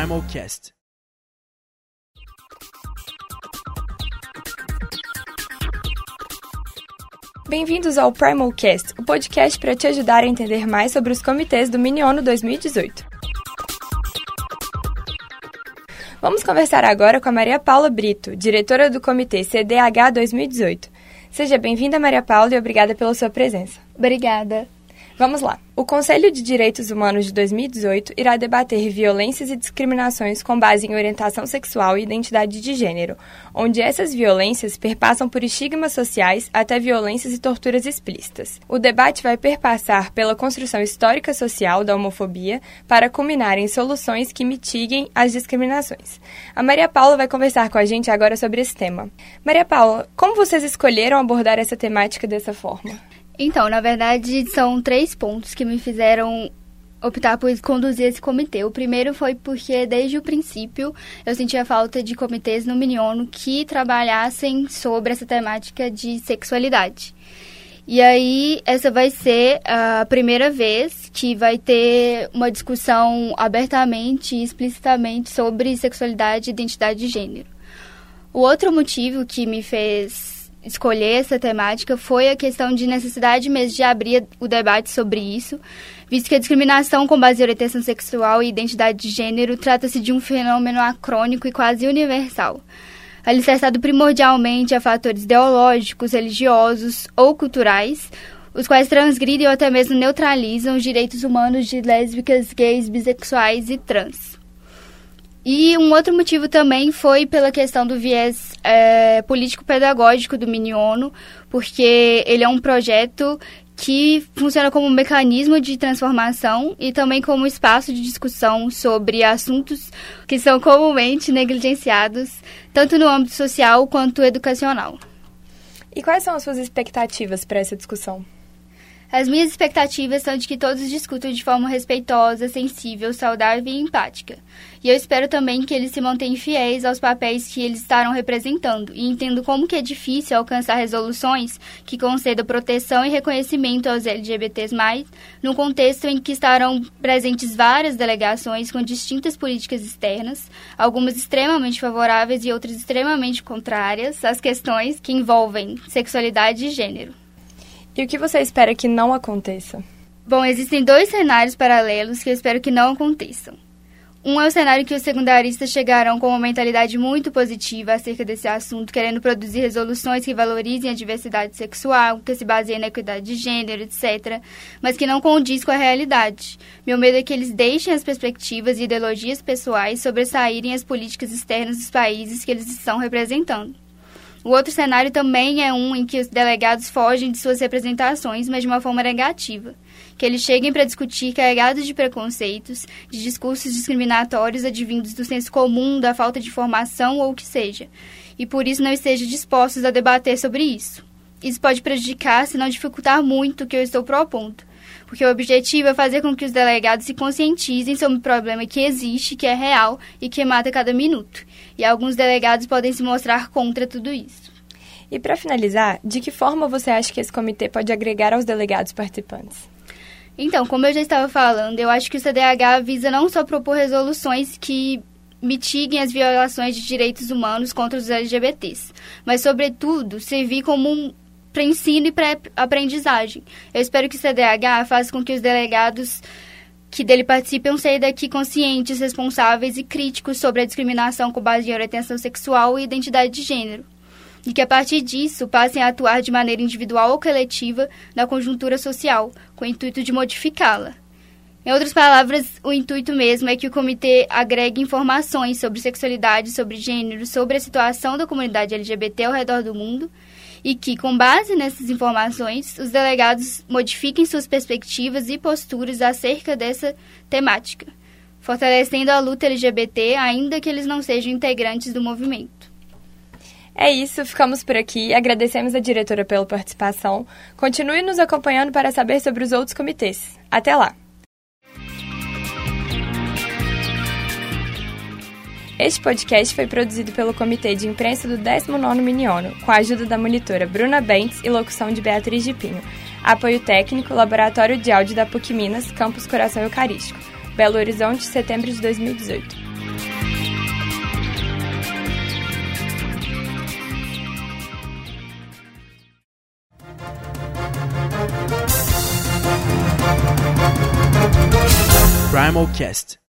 Primalcast. Bem-vindos ao Primalcast, o podcast para te ajudar a entender mais sobre os comitês do Miniono 2018. Vamos conversar agora com a Maria Paula Brito, diretora do Comitê CDH 2018. Seja bem-vinda, Maria Paula, e obrigada pela sua presença. Obrigada. Vamos lá. O Conselho de Direitos Humanos de 2018 irá debater violências e discriminações com base em orientação sexual e identidade de gênero, onde essas violências perpassam por estigmas sociais até violências e torturas explícitas. O debate vai perpassar pela construção histórica social da homofobia para culminar em soluções que mitiguem as discriminações. A Maria Paula vai conversar com a gente agora sobre esse tema. Maria Paula, como vocês escolheram abordar essa temática dessa forma? Então, na verdade, são três pontos que me fizeram optar por conduzir esse comitê. O primeiro foi porque, desde o princípio, eu sentia falta de comitês no Miniono que trabalhassem sobre essa temática de sexualidade. E aí, essa vai ser a primeira vez que vai ter uma discussão abertamente e explicitamente sobre sexualidade e identidade de gênero. O outro motivo que me fez escolher essa temática foi a questão de necessidade mesmo de abrir o debate sobre isso, visto que a discriminação com base em orientação sexual e identidade de gênero trata-se de um fenômeno acrônico e quase universal, alicerçado primordialmente a fatores ideológicos, religiosos ou culturais, os quais transgridem ou até mesmo neutralizam os direitos humanos de lésbicas, gays, bissexuais e trans. E um outro motivo também foi pela questão do viés é, político-pedagógico do Miniono, porque ele é um projeto que funciona como um mecanismo de transformação e também como espaço de discussão sobre assuntos que são comumente negligenciados, tanto no âmbito social quanto educacional. E quais são as suas expectativas para essa discussão? As minhas expectativas são de que todos discutam de forma respeitosa, sensível, saudável e empática. E eu espero também que eles se mantenham fiéis aos papéis que eles estarão representando e entendo como que é difícil alcançar resoluções que concedam proteção e reconhecimento aos LGBTs+, num contexto em que estarão presentes várias delegações com distintas políticas externas, algumas extremamente favoráveis e outras extremamente contrárias às questões que envolvem sexualidade e gênero. E o que você espera que não aconteça? Bom, existem dois cenários paralelos que eu espero que não aconteçam. Um é o cenário que os secundaristas chegarão com uma mentalidade muito positiva acerca desse assunto, querendo produzir resoluções que valorizem a diversidade sexual, que se baseiem na equidade de gênero, etc., mas que não condiz com a realidade. Meu medo é que eles deixem as perspectivas e ideologias pessoais sobressaírem as políticas externas dos países que eles estão representando. O outro cenário também é um em que os delegados fogem de suas representações, mas de uma forma negativa. Que eles cheguem para discutir carregados de preconceitos, de discursos discriminatórios advindos do senso comum, da falta de formação ou o que seja, e por isso não estejam dispostos a debater sobre isso. Isso pode prejudicar, se não dificultar muito o que eu estou propondo porque o objetivo é fazer com que os delegados se conscientizem sobre o problema que existe, que é real e que mata a cada minuto. E alguns delegados podem se mostrar contra tudo isso. E para finalizar, de que forma você acha que esse comitê pode agregar aos delegados participantes? Então, como eu já estava falando, eu acho que o CDH visa não só propor resoluções que mitiguem as violações de direitos humanos contra os LGBTs, mas, sobretudo, servir como um para ensino e para aprendizagem. Eu espero que o CDH faça com que os delegados que dele participem saiam daqui conscientes, responsáveis e críticos sobre a discriminação com base em orientação sexual e identidade de gênero. E que a partir disso passem a atuar de maneira individual ou coletiva na conjuntura social, com o intuito de modificá-la. Em outras palavras, o intuito mesmo é que o comitê agregue informações sobre sexualidade, sobre gênero, sobre a situação da comunidade LGBT ao redor do mundo e que, com base nessas informações, os delegados modifiquem suas perspectivas e posturas acerca dessa temática, fortalecendo a luta LGBT, ainda que eles não sejam integrantes do movimento. É isso, ficamos por aqui. Agradecemos a diretora pela participação. Continue nos acompanhando para saber sobre os outros comitês. Até lá! Este podcast foi produzido pelo Comitê de Imprensa do 19º Miniono, com a ajuda da monitora Bruna Bentes e locução de Beatriz de Pinho. Apoio técnico, Laboratório de Áudio da PUC Minas, Campus Coração Eucarístico. Belo Horizonte, setembro de 2018. Primal Cast.